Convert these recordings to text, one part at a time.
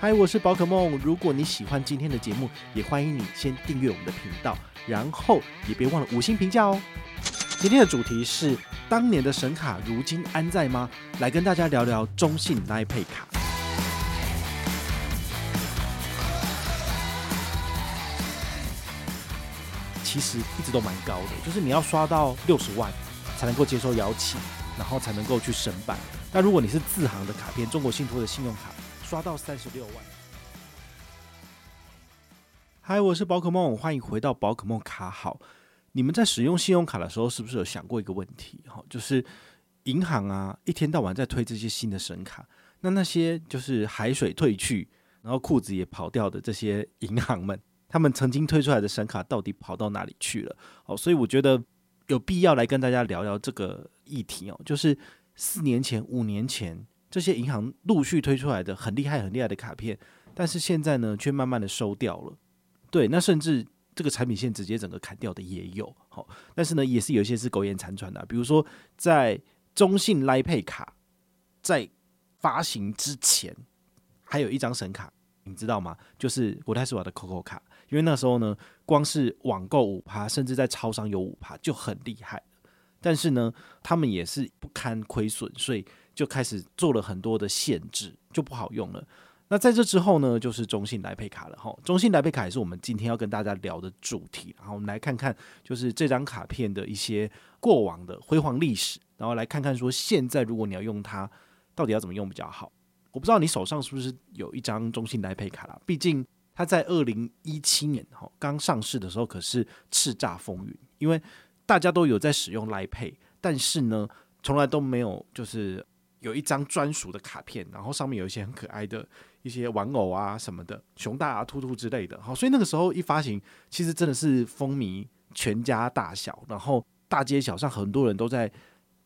嗨，我是宝可梦。如果你喜欢今天的节目，也欢迎你先订阅我们的频道，然后也别忘了五星评价哦。今天的主题是当年的神卡，如今安在吗？来跟大家聊聊中信 LINE Pay 卡。其实一直都蛮高的，就是你要刷到六十万才能够接受邀请，然后才能够去申办。那如果你是自行的卡片，中国信托的信用卡，刷到三十六万。嗨，我是宝可梦，欢迎回到宝可梦卡好。你们在使用信用卡的时候，是不是有想过一个问题？哈，就是银行啊，一天到晚在推这些新的神卡，那那些就是海水退去，然后裤子也跑掉的这些银行们。他们曾经推出来的神卡到底跑到哪里去了？哦，所以我觉得有必要来跟大家聊聊这个议题哦。就是四年前、五年前这些银行陆续推出来的很厉害、很厉害的卡片，但是现在呢，却慢慢的收掉了。对，那甚至这个产品线直接整个砍掉的也有。好，但是呢，也是有一些是苟延残喘的，比如说在中信来配卡在发行之前，还有一张神卡，你知道吗？就是国泰世华的 COCO 卡。因为那时候呢，光是网购五趴，甚至在超商有五趴就很厉害。但是呢，他们也是不堪亏损，所以就开始做了很多的限制，就不好用了。那在这之后呢，就是中信 LINE Pay 卡了哈。中信 LINE Pay 卡也是我们今天要跟大家聊的主题。然后我们来看看，就是这张卡片的一些过往的辉煌历史，然后来看看说现在如果你要用它，到底要怎么用比较好。我不知道你手上是不是有一张中信 LINE Pay 卡啦，毕竟。它在二零一七年哈刚上市的时候可是叱咤风云，因为大家都有在使用 LINE Pay，但是呢从来都没有就是有一张专属的卡片，然后上面有一些很可爱的一些玩偶啊什么的，熊大啊、兔兔之类的，好，所以那个时候一发行，其实真的是风靡全家大小，然后大街小巷很多人都在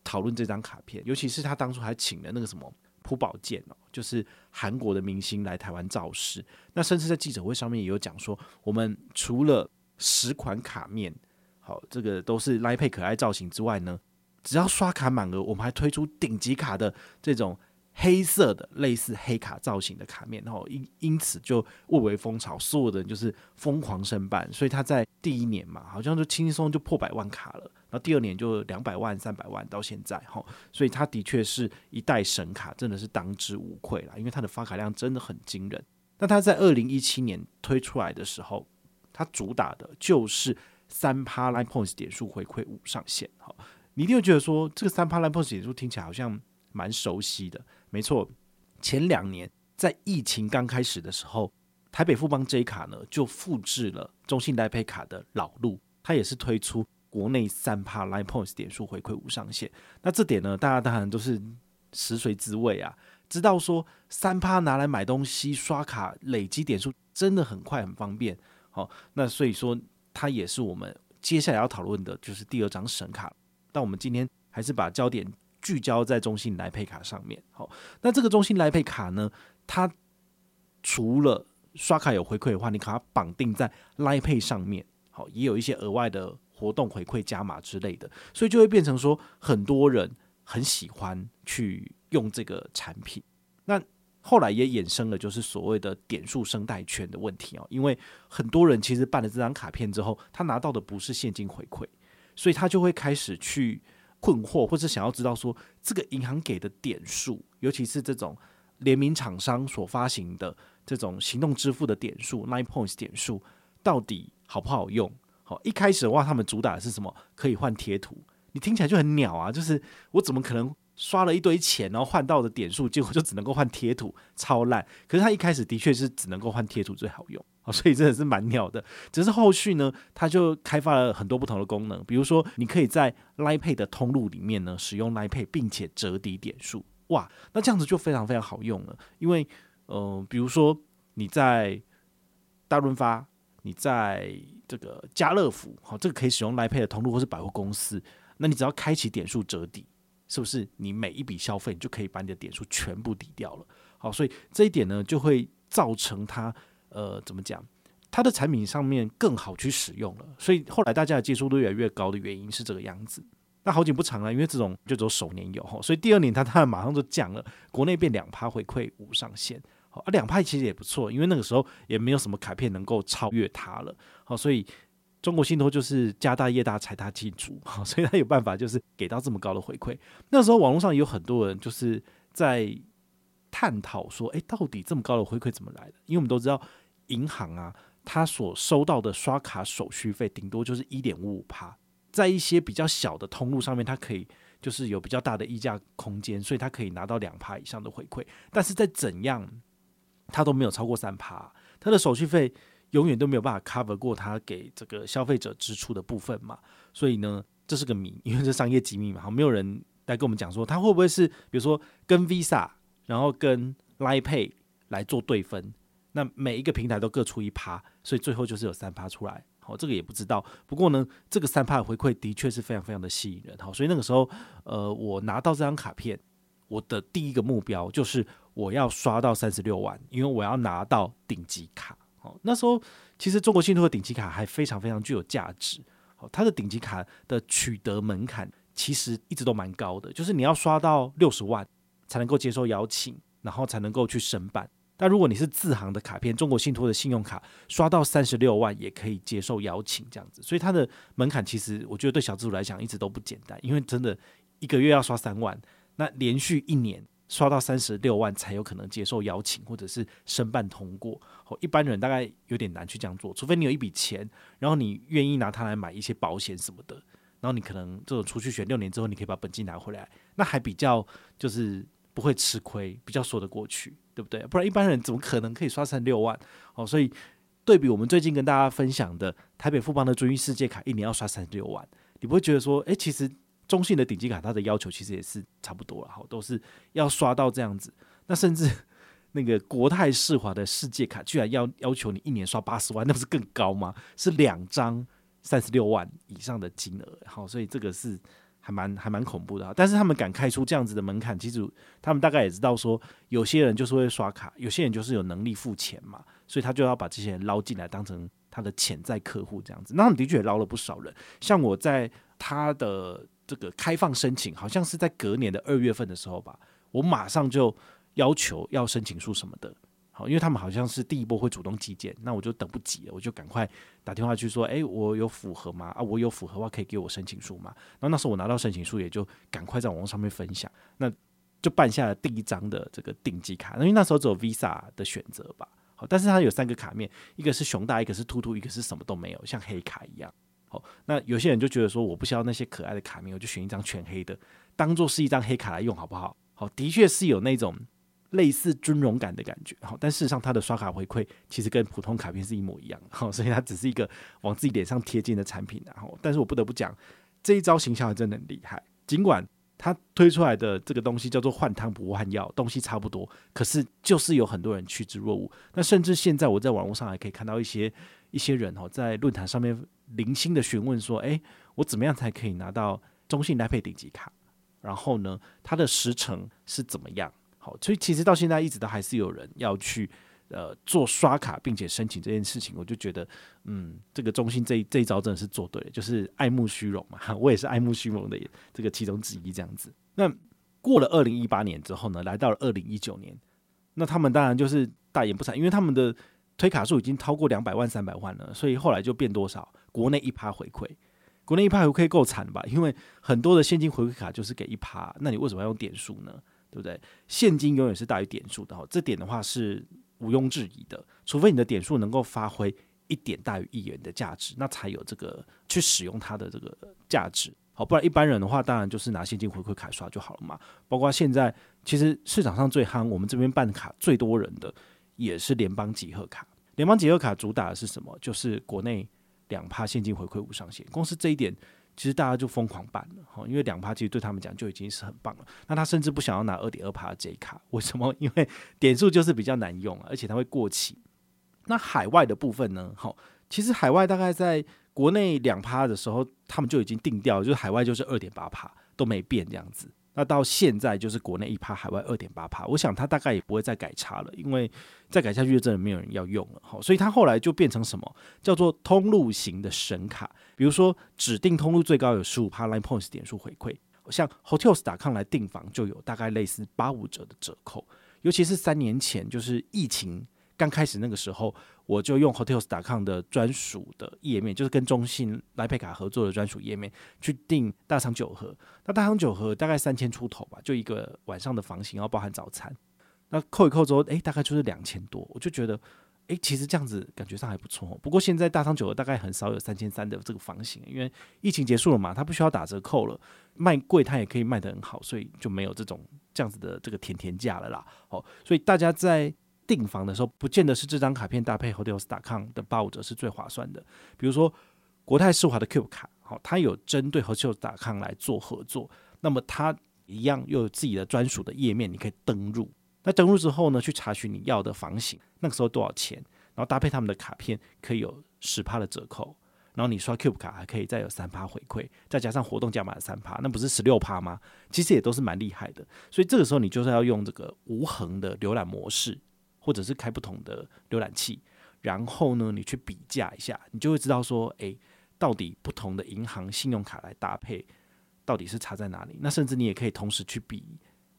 讨论这张卡片，尤其是他当初还请了那个什么。朴宝剑哦，就是韩国的明星来台湾造势，那甚至在记者会上面也有讲说，我们除了十款卡面，好，这个都是 LINE Pay 可爱造型之外呢，只要刷卡满额，我们还推出顶级卡的这种黑色的类似黑卡造型的卡面，然后因因此就蔚为风潮，所有的人就是疯狂申办，所以他在第一年嘛，好像就轻松就破百万卡了。然后第二年就两百万、三百万到现在哈，所以它的确是一代神卡，真的是当之无愧啦。因为它的发卡量真的很惊人。那它在二零一七年推出来的时候，它主打的就是三趴 LINE Points 点数回馈无上限。好，你一定会觉得说这个三趴 LINE Points 点数听起来好像蛮熟悉的。没错，前两年在疫情刚开始的时候，台北富邦 J 卡呢就复制了中信代配卡的老路，它也是推出。国内三趴 LINE Points 点数回馈无上限，那这点呢，大家当然都是食髓知味啊，知道说三趴拿来买东西、刷卡累积点数真的很快很方便。好，那所以说它也是我们接下来要讨论的，就是第二张神卡。但我们今天还是把焦点聚焦在中信 LINE Pay 卡上面。好，那这个中信 LINE Pay 卡呢，它除了刷卡有回馈的话，你把它绑定在 LINE Pay 上面，好，也有一些额外的。活动回馈加码之类的，所以就会变成说很多人很喜欢去用这个产品。那后来也衍生了就是所谓的点数生态圈的问题哦，因为很多人其实办了这张卡片之后，他拿到的不是现金回馈，所以他就会开始去困惑，或者想要知道说这个银行给的点数，尤其是这种联名厂商所发行的这种行动支付的点数 LINE Points 点数，到底好不好用？好，一开始的话，他们主打的是什么？可以换贴图。你听起来就很鸟啊！就是我怎么可能刷了一堆钱，然后换到的点数，结果就只能够换贴图，超烂。可是他一开始的确是只能够换贴图最好用，所以真的是蛮鸟的。只是后续呢，它就开发了很多不同的功能，比如说你可以在 LINE Pay 的通路里面呢使用 LINE Pay，并且折抵点数。哇，那这样子就非常非常好用了。因为，呃，比如说你在大润发，你在这个家乐福，好，这个可以使用 LINE Pay 的通路或是百货公司，那你只要开启点数折抵，是不是你每一笔消费你就可以把你的点数全部抵掉了？好，所以这一点呢，就会造成它呃怎么讲，它的产品上面更好去使用了。所以后来大家的接受度越来越高的原因是这个样子。那好景不长了，因为这种就只有首年有哈，所以第二年它当然马上就降了，国内变两趴回馈无上限。好，啊，两趴其实也不错，因为那个时候也没有什么卡片能够超越它了。好，所以中国信托就是家大业大财大气粗，好，所以他有办法就是给到这么高的回馈。那时候网络上有很多人就是在探讨说，哎，到底这么高的回馈怎么来的？因为我们都知道银行啊，它所收到的刷卡手续费顶多就是一点五五趴，在一些比较小的通路上面，它可以。就是有比较大的溢价空间，所以他可以拿到两趴以上的回馈。但是在怎样，他都没有超过三趴，他的手续费永远都没有办法 cover 过他给这个消费者支出的部分嘛。所以呢，这是个谜，因为这商业机密嘛，好，没有人来跟我们讲说他会不会是，比如说跟 Visa，然后跟 l i Pay 来做对分，那每一个平台都各出一趴，所以最后就是有三趴出来。好，这个也不知道。不过呢，这个三趴的回馈的确是非常非常的吸引人。好，所以那个时候，呃，我拿到这张卡片，我的第一个目标就是我要刷到三十六万，因为我要拿到顶级卡。好，那时候其实中国信托的顶级卡还非常非常具有价值。好，它的顶级卡的取得门槛其实一直都蛮高的，就是你要刷到六十万才能够接受邀请，然后才能够去申办。那如果你是自行的卡片，中国信托的信用卡刷到三十六万也可以接受邀请这样子，所以它的门槛其实我觉得对小资主来讲一直都不简单，因为真的一个月要刷三万，那连续一年刷到三十六万才有可能接受邀请或者是申办通过。哦，一般人大概有点难去这样做，除非你有一笔钱，然后你愿意拿它来买一些保险什么的，然后你可能这种出去选六年之后你可以把本金拿回来，那还比较就是。不会吃亏，比较说得过去，对不对？不然一般人怎么可能可以刷三六万？哦，所以对比我们最近跟大家分享的台北富邦的尊誉世界卡，一年要刷三十六万，你不会觉得说，诶，其实中信的顶级卡它的要求其实也是差不多了，好，都是要刷到这样子。那甚至那个国泰世华的世界卡，居然要要求你一年刷八十万，那不是更高吗？是两张三十六万以上的金额，好，所以这个是。还蛮还蛮恐怖的，但是他们敢开出这样子的门槛，其实他们大概也知道说，有些人就是会刷卡，有些人就是有能力付钱嘛，所以他就要把这些人捞进来，当成他的潜在客户这样子。那的确捞了不少人，像我在他的这个开放申请，好像是在隔年的二月份的时候吧，我马上就要求要申请书什么的。因为他们好像是第一波会主动寄件，那我就等不及了，我就赶快打电话去说，诶，我有符合吗？啊，我有符合的话，可以给我申请书吗？然后那时候我拿到申请书，也就赶快在网络上面分享，那就办下了第一张的这个定级卡。因为那时候只有 Visa 的选择吧，好，但是它有三个卡面，一个是熊大，一个是兔兔，一个是什么都没有，像黑卡一样。好，那有些人就觉得说，我不需要那些可爱的卡面，我就选一张全黑的，当做是一张黑卡来用，好不好？好，的确是有那种。类似尊荣感的感觉，好，但事实上它的刷卡回馈其实跟普通卡片是一模一样，好，所以它只是一个往自己脸上贴金的产品，然后，但是我不得不讲，这一招行销还真的很厉害。尽管它推出来的这个东西叫做换汤不换药，东西差不多，可是就是有很多人趋之若鹜。那甚至现在我在网络上还可以看到一些一些人哦，在论坛上面零星的询问说，诶，我怎么样才可以拿到中信搭配顶级卡？然后呢，它的时程是怎么样？好，所以其实到现在一直都还是有人要去呃做刷卡，并且申请这件事情，我就觉得，嗯，这个中心这这一招真的是做对了，就是爱慕虚荣嘛。我也是爱慕虚荣的这个其中之一，这样子。那过了二零一八年之后呢，来到了二零一九年，那他们当然就是大言不惭，因为他们的推卡数已经超过两百万、三百万了，所以后来就变多少？国内一趴回馈，国内一趴回馈够惨吧？因为很多的现金回馈卡就是给一趴，那你为什么要用点数呢？对不对？现金永远是大于点数的哈，这点的话是毋庸置疑的。除非你的点数能够发挥一点大于一元的价值，那才有这个去使用它的这个价值。好，不然一般人的话，当然就是拿现金回馈卡刷就好了嘛。包括现在，其实市场上最夯，我们这边办卡最多人的也是联邦集合卡。联邦集合卡主打的是什么？就是国内两趴现金回馈无上限。光是这一点。其实大家就疯狂办了哈，因为两趴其实对他们讲就已经是很棒了。那他甚至不想要拿二点二趴的 J 卡，为什么？因为点数就是比较难用，而且它会过期。那海外的部分呢？好，其实海外大概在国内两趴的时候，他们就已经定掉，就是海外就是二点八趴都没变这样子。那到现在就是国内一趴，海外二点八趴。我想他大概也不会再改差了，因为再改下去就真的没有人要用了。好，所以他后来就变成什么叫做通路型的神卡？比如说指定通路最高有十五趴 Line Points 点数回馈，像 Hotels.com 来订房就有大概类似八五折的折扣。尤其是三年前，就是疫情刚开始那个时候，我就用 Hotels.com 的专属的页面，就是跟中信来配卡合作的专属页面去订大仓九和。那大仓九和大概三千出头吧，就一个晚上的房型，然后包含早餐。那扣一扣之后，诶，大概就是两千多，我就觉得。诶，其实这样子感觉上还不错。不过现在大仓九和大概很少有三千三的这个房型，因为疫情结束了嘛，它不需要打折扣了，卖贵它也可以卖得很好，所以就没有这种这样子的这个甜甜价了啦。哦，所以大家在订房的时候，不见得是这张卡片搭配 Hotels.com 的八五折是最划算的。比如说国泰世华的 Cube 卡，好，它有针对 Hotels.com 来做合作，那么它一样又有自己的专属的页面，你可以登录。那登录之后呢，去查询你要的房型，那个时候多少钱，然后搭配他们的卡片，可以有十趴的折扣，然后你刷 Cube 卡还可以再有三趴回馈，再加上活动加码的三趴，那不是十六趴吗？其实也都是蛮厉害的。所以这个时候你就是要用这个无痕的浏览模式，或者是开不同的浏览器，然后呢，你去比价一下，你就会知道说，诶，到底不同的银行信用卡来搭配，到底是差在哪里？那甚至你也可以同时去比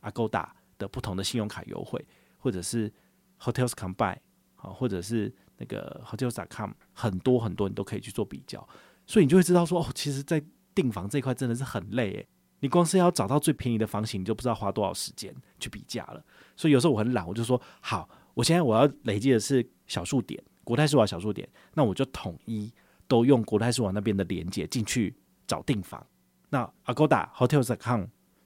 Agoda。的不同的信用卡优惠，或者是 Hotels Combine 啊，或者是那个 Hotels.com，很多很多你都可以去做比较，所以你就会知道说哦，其实，在订房这一块真的是很累诶。你光是要找到最便宜的房型，你就不知道花多少时间去比价了。所以有时候我很懒，我就说好，我现在我要累积的是小数点，国泰世华小数点，那我就统一都用国泰世华那边的连接进去找订房。那 Agoda Hotels.com。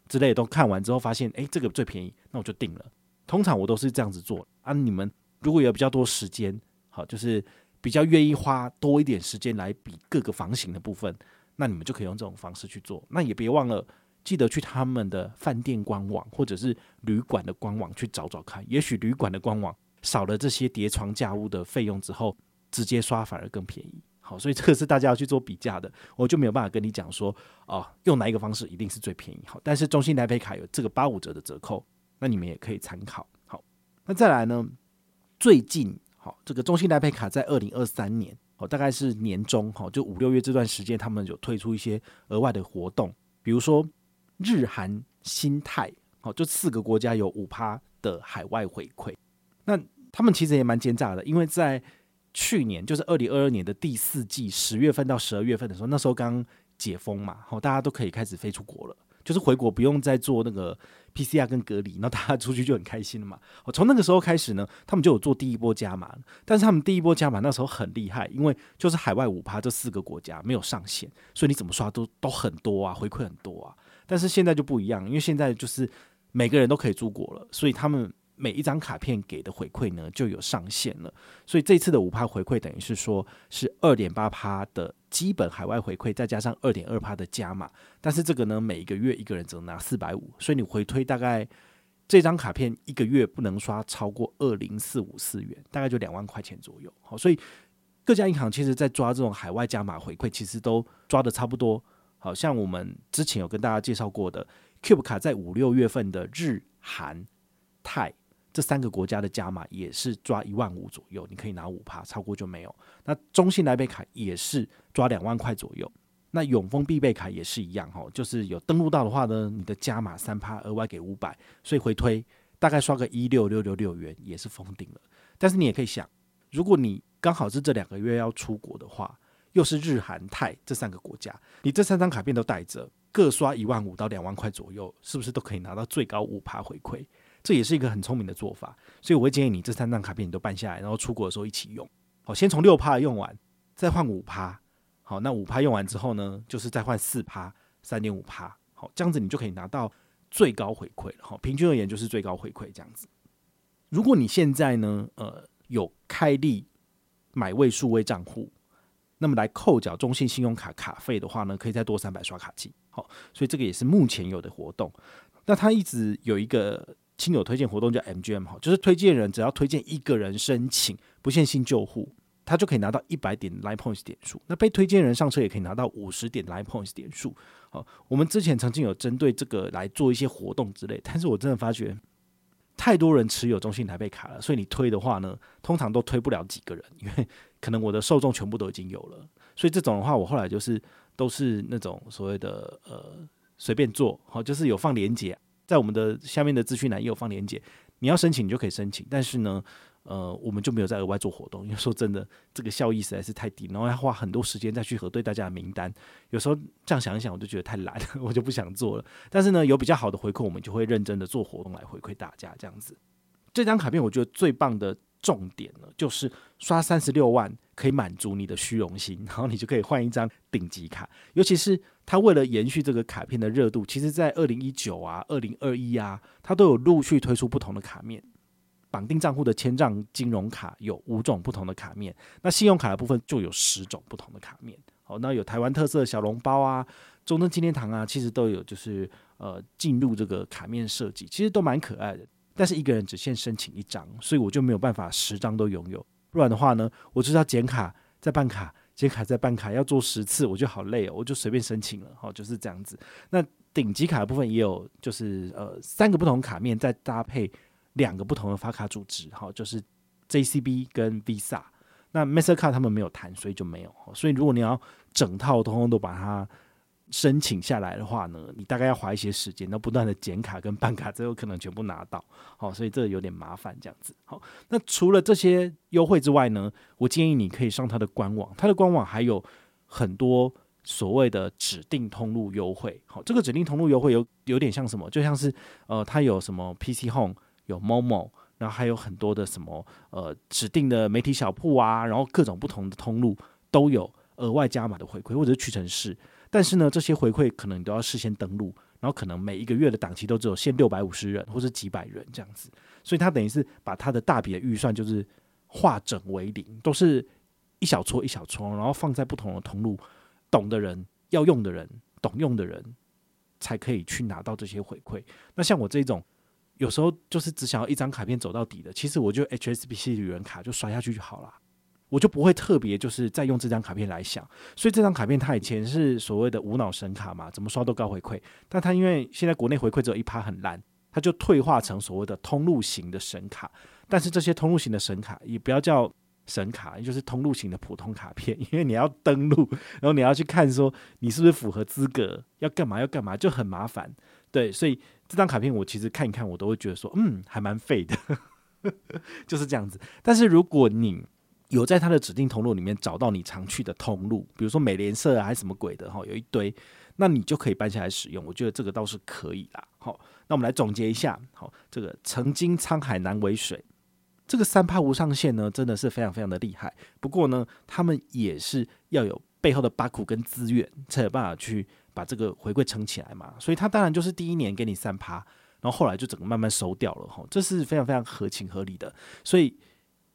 之类都看完之后，发现诶，这个最便宜，那我就定了。通常我都是这样子做啊。你们如果有比较多时间，好，就是比较愿意花多一点时间来比各个房型的部分，那你们就可以用这种方式去做。那也别忘了，记得去他们的饭店官网或者是旅馆的官网去找找看。也许旅馆的官网少了这些叠床架屋的费用之后，直接刷反而更便宜。好，所以这个是大家要去做比价的，我就没有办法跟你讲说，哦，用哪一个方式一定是最便宜。好，但是中信来配卡有这个八五折的折扣，那你们也可以参考。好，那再来呢？最近，好，这个中信来配卡在二零二三年，哦，大概是年中，哈，就五六月这段时间，他们有推出一些额外的活动，比如说日韩新泰，好，就四个国家有五趴的海外回馈。那他们其实也蛮奸诈的，因为在去年就是二零二二年的第四季十月份到十二月份的时候，那时候刚解封嘛，好，大家都可以开始飞出国了，就是回国不用再做那个 PCR 跟隔离，那大家出去就很开心了嘛。哦，从那个时候开始呢，他们就有做第一波加码，但是他们第一波加码那时候很厉害，因为就是海外五趴这四个国家没有上限，所以你怎么刷都都很多啊，回馈很多啊。但是现在就不一样，因为现在就是每个人都可以出国了，所以他们。每一张卡片给的回馈呢，就有上限了，所以这次的五趴回馈等于是说是二点八趴的基本海外回馈，再加上二点二趴的加码。但是这个呢，每一个月一个人只能拿四百五，所以你回推大概这张卡片一个月不能刷超过二零四五四元，大概就两万块钱左右。好，所以各家银行其实在抓这种海外加码回馈，其实都抓得差不多。好像我们之前有跟大家介绍过的 Cube 卡，在五六月份的日韩泰。这三个国家的加码也是抓一万五左右，你可以拿五趴，超过就没有。那中信来贝卡也是抓两万块左右，那永丰必备卡也是一样哈，就是有登录到的话呢，你的加码三趴额外给五百，所以回推大概刷个一六六六六元也是封顶了。但是你也可以想，如果你刚好是这两个月要出国的话，又是日韩泰这三个国家，你这三张卡片都带着，各刷一万五到两万块左右，是不是都可以拿到最高五趴回馈？这也是一个很聪明的做法，所以我会建议你这三张卡片你都办下来，然后出国的时候一起用。好，先从六趴用完，再换五趴。好，那五趴用完之后呢，就是再换四趴，三点五趴。好，这样子你就可以拿到最高回馈了。好，平均而言就是最高回馈这样子。如果你现在呢，呃，有开立买位数位账户，那么来扣缴中信信用卡卡费的话呢，可以再多三百刷卡金。好，所以这个也是目前有的活动。那它一直有一个。亲友推荐活动叫 MGM 哈，就是推荐人只要推荐一个人申请，不限新旧户，他就可以拿到一百点 Line Points 点数。那被推荐人上车也可以拿到五十点 Line Points 点数。好，我们之前曾经有针对这个来做一些活动之类，但是我真的发觉太多人持有中信台被卡了，所以你推的话呢，通常都推不了几个人，因为可能我的受众全部都已经有了。所以这种的话，我后来就是都是那种所谓的呃随便做，好，就是有放连接。在我们的下面的资讯栏也有放链接，你要申请你就可以申请，但是呢，呃，我们就没有再额外做活动，因为说真的，这个效益实在是太低，然后要花很多时间再去核对大家的名单，有时候这样想一想，我就觉得太懒了，我就不想做了。但是呢，有比较好的回馈，我们就会认真的做活动来回馈大家，这样子。这张卡片我觉得最棒的重点呢，就是刷三十六万可以满足你的虚荣心，然后你就可以换一张顶级卡。尤其是他为了延续这个卡片的热度，其实在二零一九啊、二零二一啊，他都有陆续推出不同的卡面。绑定账户的千账金融卡有五种不同的卡面，那信用卡的部分就有十种不同的卡面。好，那有台湾特色的小笼包啊、中正纪念堂啊，其实都有就是呃进入这个卡面设计，其实都蛮可爱的。但是一个人只限申请一张，所以我就没有办法十张都拥有。不然的话呢，我就是要剪卡再办卡，剪卡再办卡，要做十次，我就好累哦，我就随便申请了。好，就是这样子。那顶级卡的部分也有，就是呃三个不同卡面再搭配两个不同的发卡组织，好，就是 JCB 跟 Visa。那 Mastercard 他们没有谈，所以就没有。所以如果你要整套通通都把它。申请下来的话呢，你大概要花一些时间，那不断的剪卡跟办卡，才有可能全部拿到。好，所以这有点麻烦，这样子。好，那除了这些优惠之外呢，我建议你可以上它的官网，它的官网还有很多所谓的指定通路优惠。好，这个指定通路优惠有有点像什么？就像是呃，它有什么 PC Home，有 Momo，然后还有很多的什么呃指定的媒体小铺啊，然后各种不同的通路都有额外加码的回馈，或者是屈臣氏。但是呢，这些回馈可能你都要事先登录，然后可能每一个月的档期都只有限六百五十人或者几百人这样子，所以他等于是把他的大笔的预算就是化整为零，都是一小撮一小撮，然后放在不同的通路，懂的人、要用的人、懂用的人才可以去拿到这些回馈。那像我这种有时候就是只想要一张卡片走到底的，其实我就 HSBC 旅人卡就刷下去就好了。我就不会特别就是再用这张卡片来想，所以这张卡片它以前是所谓的无脑神卡嘛，怎么刷都高回馈。但它因为现在国内回馈只有一趴很烂，它就退化成所谓的通路型的神卡。但是这些通路型的神卡也不要叫神卡，就是通路型的普通卡片，因为你要登录，然后你要去看说你是不是符合资格，要干嘛要干嘛，就很麻烦。对，所以这张卡片我其实看一看，我都会觉得说，嗯，还蛮废的，就是这样子。但是如果你有在它的指定通路里面找到你常去的通路，比如说美联社啊，还是什么鬼的哈，有一堆，那你就可以办下来使用。我觉得这个倒是可以啦。好，那我们来总结一下，好，这个曾经沧海难为水，这个三趴无上限呢，真的是非常非常的厉害。不过呢，他们也是要有背后的八苦跟资源，才有办法去把这个回馈撑起来嘛。所以他当然就是第一年给你三趴，然后后来就整个慢慢收掉了哈，这是非常非常合情合理的。所以。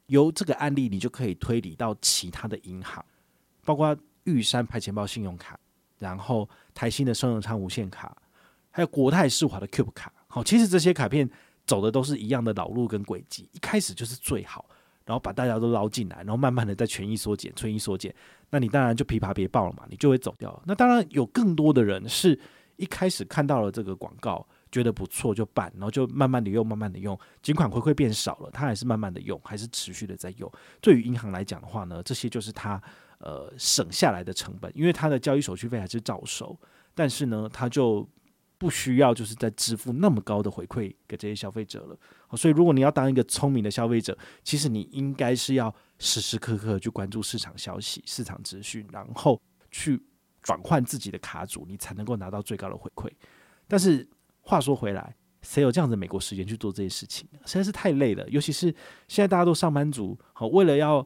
由这个案例，你就可以推理到其他的银行，包括玉山派钱包信用卡，然后台新的升永昌无限卡，还有国泰世华的 Cube 卡。好，其实这些卡片走的都是一样的老路跟轨迹，一开始就是最好，然后把大家都捞进来，然后慢慢的再权益缩减、权益缩减，那你当然就琵琶别抱了嘛，你就会走掉了。那当然有更多的人是一开始看到了这个广告。觉得不错就办，然后就慢慢的用，慢慢的用，尽管回馈变少了，他还是慢慢的用，还是持续的在用。对于银行来讲的话呢，这些就是他呃省下来的成本，因为他的交易手续费还是照收，但是呢，他就不需要就是在支付那么高的回馈给这些消费者了。所以如果你要当一个聪明的消费者，其实你应该是要时时刻刻去关注市场消息、市场资讯，然后去转换自己的卡组，你才能够拿到最高的回馈。但是话说回来，谁有这样的美国时间去做这些事情？实在是太累了。尤其是现在大家都上班族，好，为了要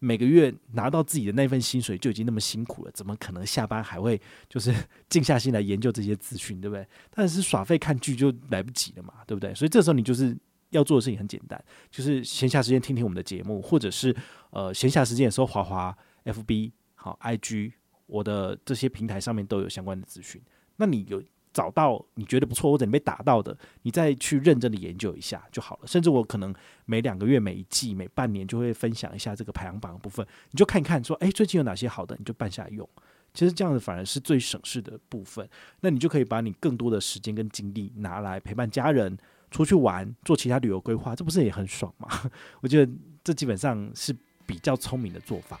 每个月拿到自己的那份薪水，就已经那么辛苦了，怎么可能下班还会就是静下心来研究这些资讯，对不对？但是耍废看剧就来不及了嘛，对不对？所以这时候你就是要做的事情很简单，就是闲暇时间听听我们的节目，或者是呃闲暇时间的时候滑滑 FB 好 IG，我的这些平台上面都有相关的资讯。那你有？找到你觉得不错或者你被打到的，你再去认真的研究一下就好了。甚至我可能每两个月、每一季、每半年就会分享一下这个排行榜的部分，你就看一看，说，诶，最近有哪些好的，你就办下来用。其实这样子反而是最省事的部分。那你就可以把你更多的时间跟精力拿来陪伴家人出去玩，做其他旅游规划，这不是也很爽吗？我觉得这基本上是比较聪明的做法。